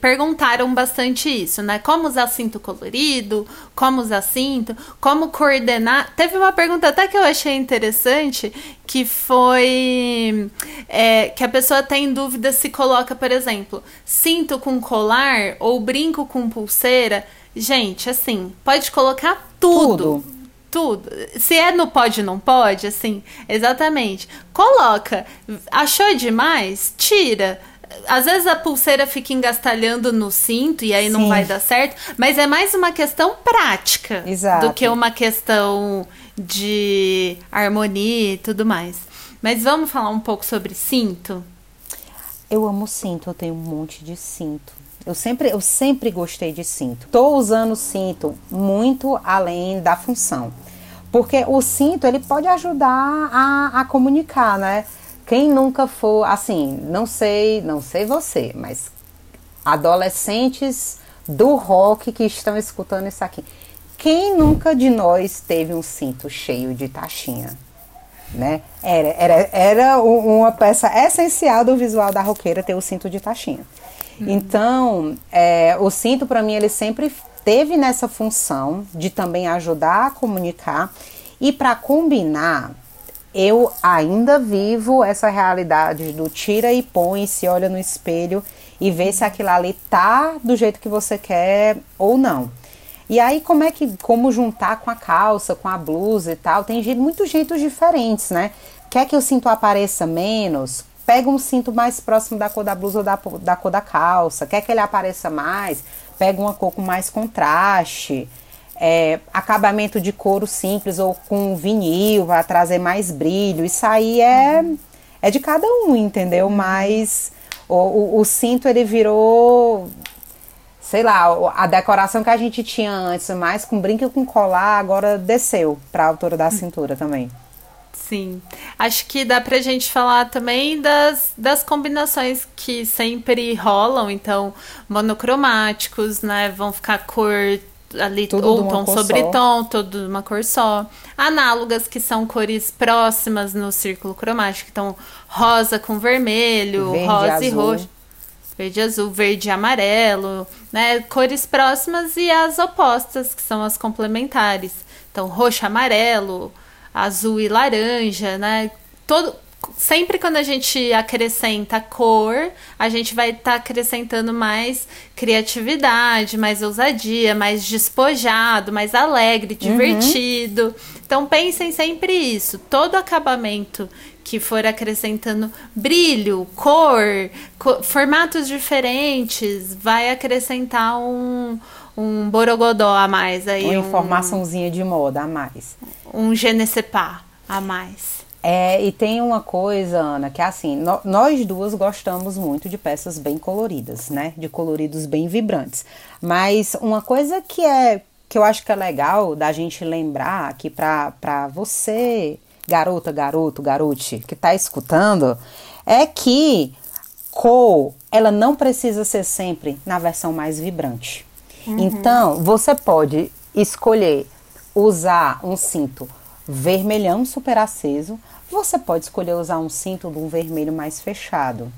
perguntaram bastante isso, né? Como usar cinto colorido, como usar cinto, como coordenar. Teve uma pergunta até que eu achei interessante, que foi é, que a pessoa tem dúvida se coloca, por exemplo, cinto com colar ou brinco com pulseira. Gente, assim, pode colocar tudo. tudo tudo. Se é no pode, não pode, assim, exatamente. Coloca. Achou demais? Tira. às vezes a pulseira fica engastalhando no cinto e aí Sim. não vai dar certo, mas é mais uma questão prática Exato. do que uma questão de harmonia e tudo mais. Mas vamos falar um pouco sobre cinto? Eu amo cinto, eu tenho um monte de cinto. Eu sempre, eu sempre gostei de cinto. Estou usando cinto muito além da função. Porque o cinto, ele pode ajudar a, a comunicar, né? Quem nunca for, assim, não sei, não sei você, mas adolescentes do rock que estão escutando isso aqui. Quem nunca de nós teve um cinto cheio de taxinha? Né? Era, era, era uma peça essencial do visual da roqueira ter o cinto de taxinha. Uhum. Então, é, o cinto para mim ele sempre teve nessa função de também ajudar a comunicar e para combinar eu ainda vivo essa realidade do tira e põe, se olha no espelho e vê se aquilo ali tá do jeito que você quer ou não. E aí como é que como juntar com a calça, com a blusa e tal? Tem jeito, muitos jeitos diferentes, né? Quer que o cinto apareça menos? Pega um cinto mais próximo da cor da blusa ou da, da cor da calça. Quer que ele apareça mais? Pega uma cor com mais contraste é, acabamento de couro simples ou com vinil para trazer mais brilho. Isso aí é, uhum. é de cada um, entendeu? Mas o, o, o, cinto ele virou, sei lá, a decoração que a gente tinha antes, mais com brinco e com colar, agora desceu para a altura da cintura também. Sim. Acho que dá pra gente falar também das, das combinações que sempre rolam, então, monocromáticos, né? Vão ficar cor ali tudo ou tom sobre só. tom, tudo de uma cor só. Análogas que são cores próximas no círculo cromático, então rosa com vermelho, verde, rosa azul. e roxo, verde azul, verde e amarelo, né? Cores próximas e as opostas, que são as complementares. Então roxo, amarelo, azul e laranja, né? Todo sempre quando a gente acrescenta cor, a gente vai estar tá acrescentando mais criatividade, mais ousadia, mais despojado, mais alegre, uhum. divertido. Uhum. Então pensem sempre isso. Todo acabamento que for acrescentando brilho, cor, co formatos diferentes, vai acrescentar um, um borogodó a mais aí. Uma um, informaçãozinha de moda a mais. Um pas a mais. É, e tem uma coisa, Ana, que é assim, no, nós duas gostamos muito de peças bem coloridas, né? De coloridos bem vibrantes. Mas uma coisa que é que eu acho que é legal da gente lembrar aqui para você, garota, garoto, garote, que está escutando, é que cor, ela não precisa ser sempre na versão mais vibrante. Uhum. Então, você pode escolher usar um cinto vermelhão super aceso, você pode escolher usar um cinto de um vermelho mais fechado.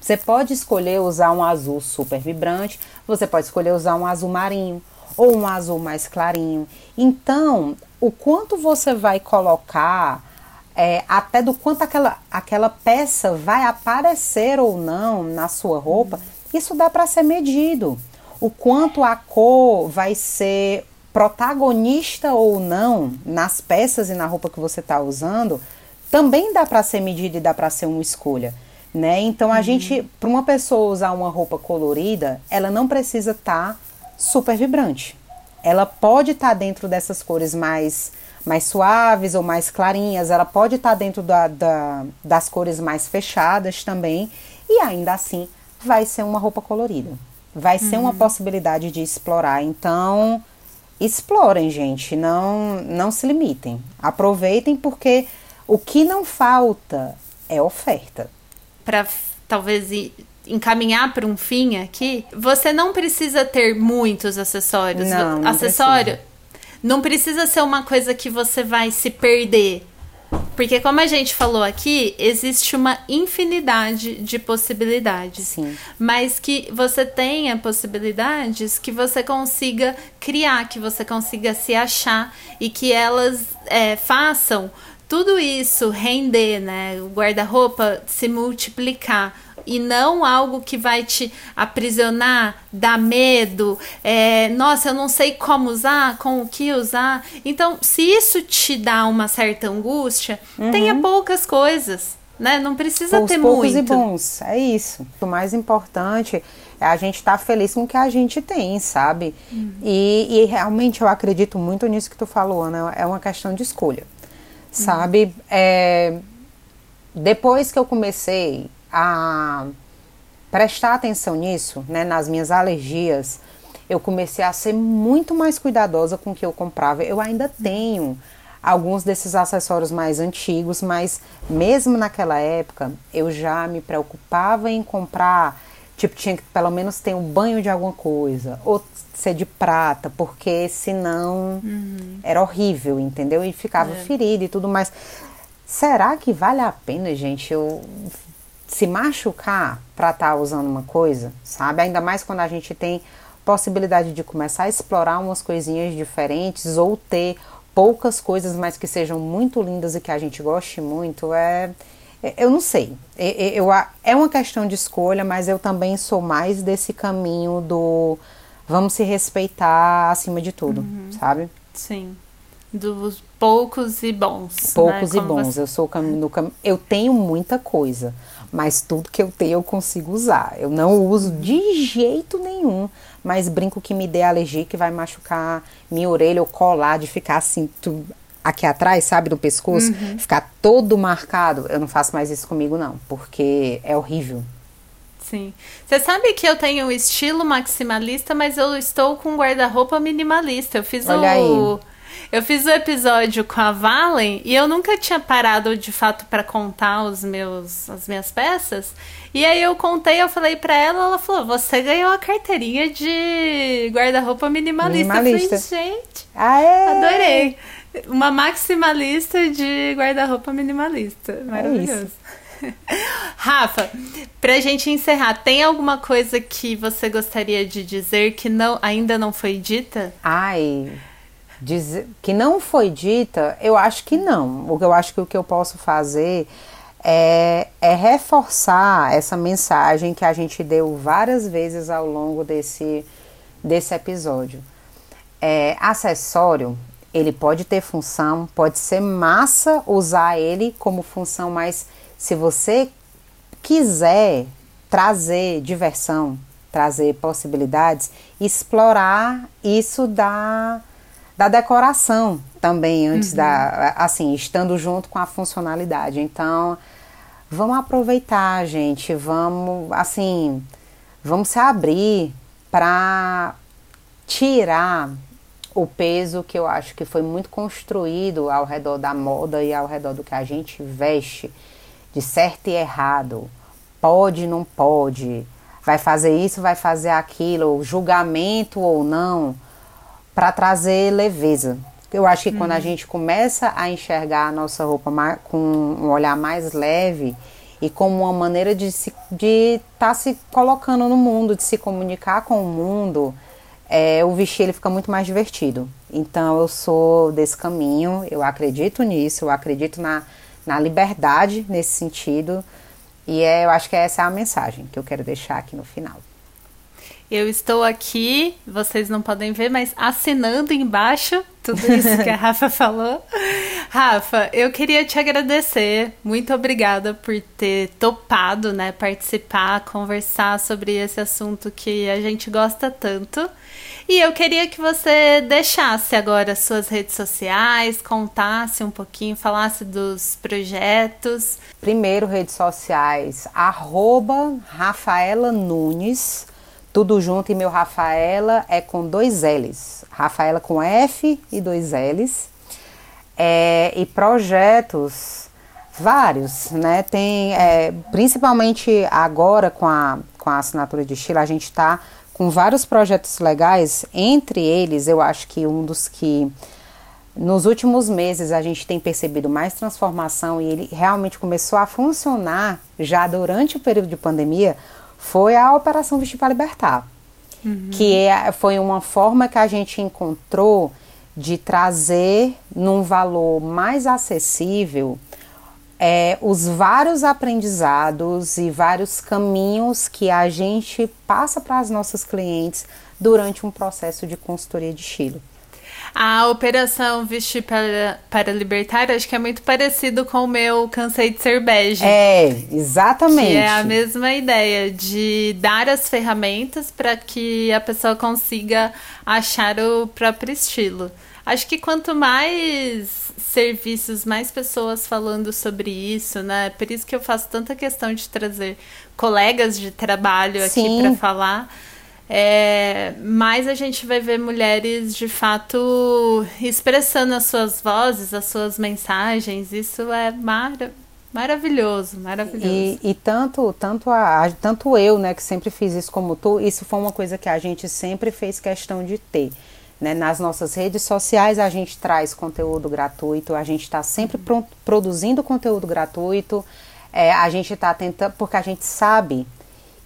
Você pode escolher usar um azul super vibrante, você pode escolher usar um azul marinho ou um azul mais clarinho. Então, o quanto você vai colocar, é, até do quanto aquela, aquela peça vai aparecer ou não na sua roupa, isso dá para ser medido. O quanto a cor vai ser protagonista ou não nas peças e na roupa que você está usando, também dá para ser medido e dá para ser uma escolha. Né? Então a uhum. gente, para uma pessoa usar uma roupa colorida, ela não precisa estar tá super vibrante. Ela pode estar tá dentro dessas cores mais, mais suaves ou mais clarinhas, ela pode estar tá dentro da, da, das cores mais fechadas também, e ainda assim vai ser uma roupa colorida. Vai uhum. ser uma uhum. possibilidade de explorar. Então, explorem, gente, não, não se limitem. Aproveitem porque o que não falta é oferta. Para talvez encaminhar para um fim aqui, você não precisa ter muitos acessórios. Não, não Acessório precisa. não precisa ser uma coisa que você vai se perder. Porque como a gente falou aqui, existe uma infinidade de possibilidades. Sim. Mas que você tenha possibilidades que você consiga criar, que você consiga se achar e que elas é, façam tudo isso render, né? O guarda-roupa se multiplicar e não algo que vai te aprisionar, dar medo, é, nossa, eu não sei como usar, com o que usar. Então, se isso te dá uma certa angústia, uhum. tenha poucas coisas. né? Não precisa Os ter poucos muito. e bons, é isso. O mais importante é a gente estar tá feliz com o que a gente tem, sabe? Uhum. E, e, realmente eu acredito muito nisso que tu falou, Ana. É uma questão de escolha, sabe? Uhum. É, depois que eu comecei a prestar atenção nisso, né, nas minhas alergias, eu comecei a ser muito mais cuidadosa com o que eu comprava. Eu ainda tenho alguns desses acessórios mais antigos, mas mesmo naquela época eu já me preocupava em comprar, tipo, tinha que pelo menos ter um banho de alguma coisa, ou ser de prata, porque senão uhum. era horrível, entendeu? E ficava é. ferida e tudo mais. Será que vale a pena, gente, eu se machucar para estar tá usando uma coisa, sabe? Ainda mais quando a gente tem possibilidade de começar a explorar umas coisinhas diferentes ou ter poucas coisas, mas que sejam muito lindas e que a gente goste muito, é. é eu não sei. Eu, eu, é uma questão de escolha, mas eu também sou mais desse caminho do vamos se respeitar acima de tudo, uhum. sabe? Sim. Dos poucos e bons. Poucos né? e bons. Você... Eu sou o caminho do caminho. Eu tenho muita coisa, mas tudo que eu tenho eu consigo usar. Eu não uso de jeito nenhum mas brinco que me dê alergia que vai machucar minha orelha ou colar de ficar assim, tu, aqui atrás, sabe, do pescoço, uhum. ficar todo marcado. Eu não faço mais isso comigo, não, porque é horrível. Sim. Você sabe que eu tenho um estilo maximalista, mas eu estou com guarda-roupa minimalista. Eu fiz Olha o. Aí. Eu fiz o episódio com a Valen e eu nunca tinha parado de fato para contar os meus as minhas peças. E aí eu contei, eu falei para ela, ela falou: "Você ganhou a carteirinha de guarda-roupa minimalista". minimalista. Eu falei, gente, Aê! adorei. Uma maximalista de guarda-roupa minimalista. É Maravilhoso. É Rafa, pra gente encerrar, tem alguma coisa que você gostaria de dizer que não, ainda não foi dita? Ai, dizer, que não foi dita, eu acho que não. O que eu acho que o que eu posso fazer é, é, reforçar essa mensagem que a gente deu várias vezes ao longo desse, desse episódio. É, acessório, ele pode ter função, pode ser massa usar ele como função, mas se você quiser trazer diversão, trazer possibilidades, explorar isso da da decoração também, antes uhum. da. Assim, estando junto com a funcionalidade. Então, vamos aproveitar, gente. Vamos, assim, vamos se abrir para tirar o peso que eu acho que foi muito construído ao redor da moda e ao redor do que a gente veste, de certo e errado, pode, não pode, vai fazer isso, vai fazer aquilo, julgamento ou não para trazer leveza. Eu acho que uhum. quando a uhum. gente começa a enxergar a nossa roupa com um olhar mais leve e como uma maneira de estar de tá se colocando no mundo, de se comunicar com o mundo, é, o vestir ele fica muito mais divertido. Então eu sou desse caminho, eu acredito nisso, eu acredito na, na liberdade nesse sentido. E é, eu acho que essa é a mensagem que eu quero deixar aqui no final. Eu estou aqui, vocês não podem ver, mas assinando embaixo tudo isso que a Rafa falou. Rafa, eu queria te agradecer. Muito obrigada por ter topado, né, participar, conversar sobre esse assunto que a gente gosta tanto. E eu queria que você deixasse agora suas redes sociais, contasse um pouquinho, falasse dos projetos. Primeiro, redes sociais, arroba Rafaela Nunes tudo junto e meu Rafaela é com dois L's. Rafaela com F e dois L's. É, e projetos vários, né? Tem, é, principalmente agora com a, com a assinatura de estilo, a gente está com vários projetos legais. Entre eles, eu acho que um dos que nos últimos meses a gente tem percebido mais transformação e ele realmente começou a funcionar já durante o período de pandemia foi a Operação Vestir para Libertar, uhum. que é, foi uma forma que a gente encontrou de trazer num valor mais acessível é, os vários aprendizados e vários caminhos que a gente passa para as nossas clientes durante um processo de consultoria de estilo. A operação Vestir para, para Libertar, acho que é muito parecido com o meu Cansei de Ser Bege. É, exatamente. Que é a mesma ideia de dar as ferramentas para que a pessoa consiga achar o próprio estilo. Acho que quanto mais serviços, mais pessoas falando sobre isso, né? Por isso que eu faço tanta questão de trazer colegas de trabalho aqui para falar é, mais a gente vai ver mulheres de fato expressando as suas vozes, as suas mensagens. Isso é mara maravilhoso, maravilhoso. E, e, tanto, tanto, a, tanto eu, né, que sempre fiz isso como tu, isso foi uma coisa que a gente sempre fez questão de ter. Né? Nas nossas redes sociais a gente traz conteúdo gratuito, a gente está sempre pro, produzindo conteúdo gratuito, é, a gente está tentando, porque a gente sabe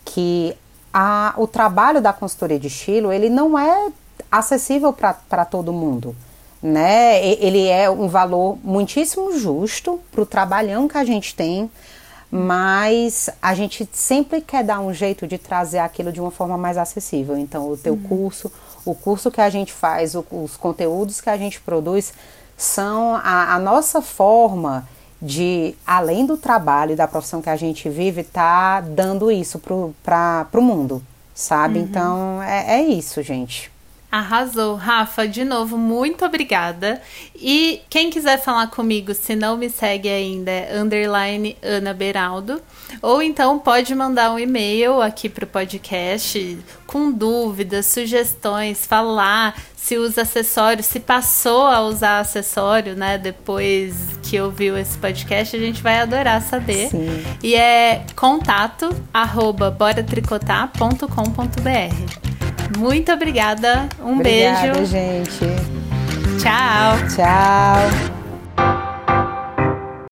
que a, o trabalho da consultoria de estilo ele não é acessível para todo mundo. Né? Ele é um valor muitíssimo justo para o trabalhão que a gente tem, mas a gente sempre quer dar um jeito de trazer aquilo de uma forma mais acessível. Então, o teu uhum. curso, o curso que a gente faz, o, os conteúdos que a gente produz são a, a nossa forma de, além do trabalho e da profissão que a gente vive, tá dando isso para o mundo, sabe? Uhum. Então, é, é isso, gente. Arrasou. Rafa, de novo, muito obrigada. E quem quiser falar comigo, se não me segue ainda, é underline Ana Beraldo. Ou então pode mandar um e-mail aqui para o podcast com dúvidas, sugestões, falar se usa acessório, se passou a usar acessório, né? Depois que ouviu esse podcast, a gente vai adorar saber. Sim. E é contato arroba boratricotar.com.br. Muito obrigada. Um obrigada, beijo. gente. Tchau. Tchau.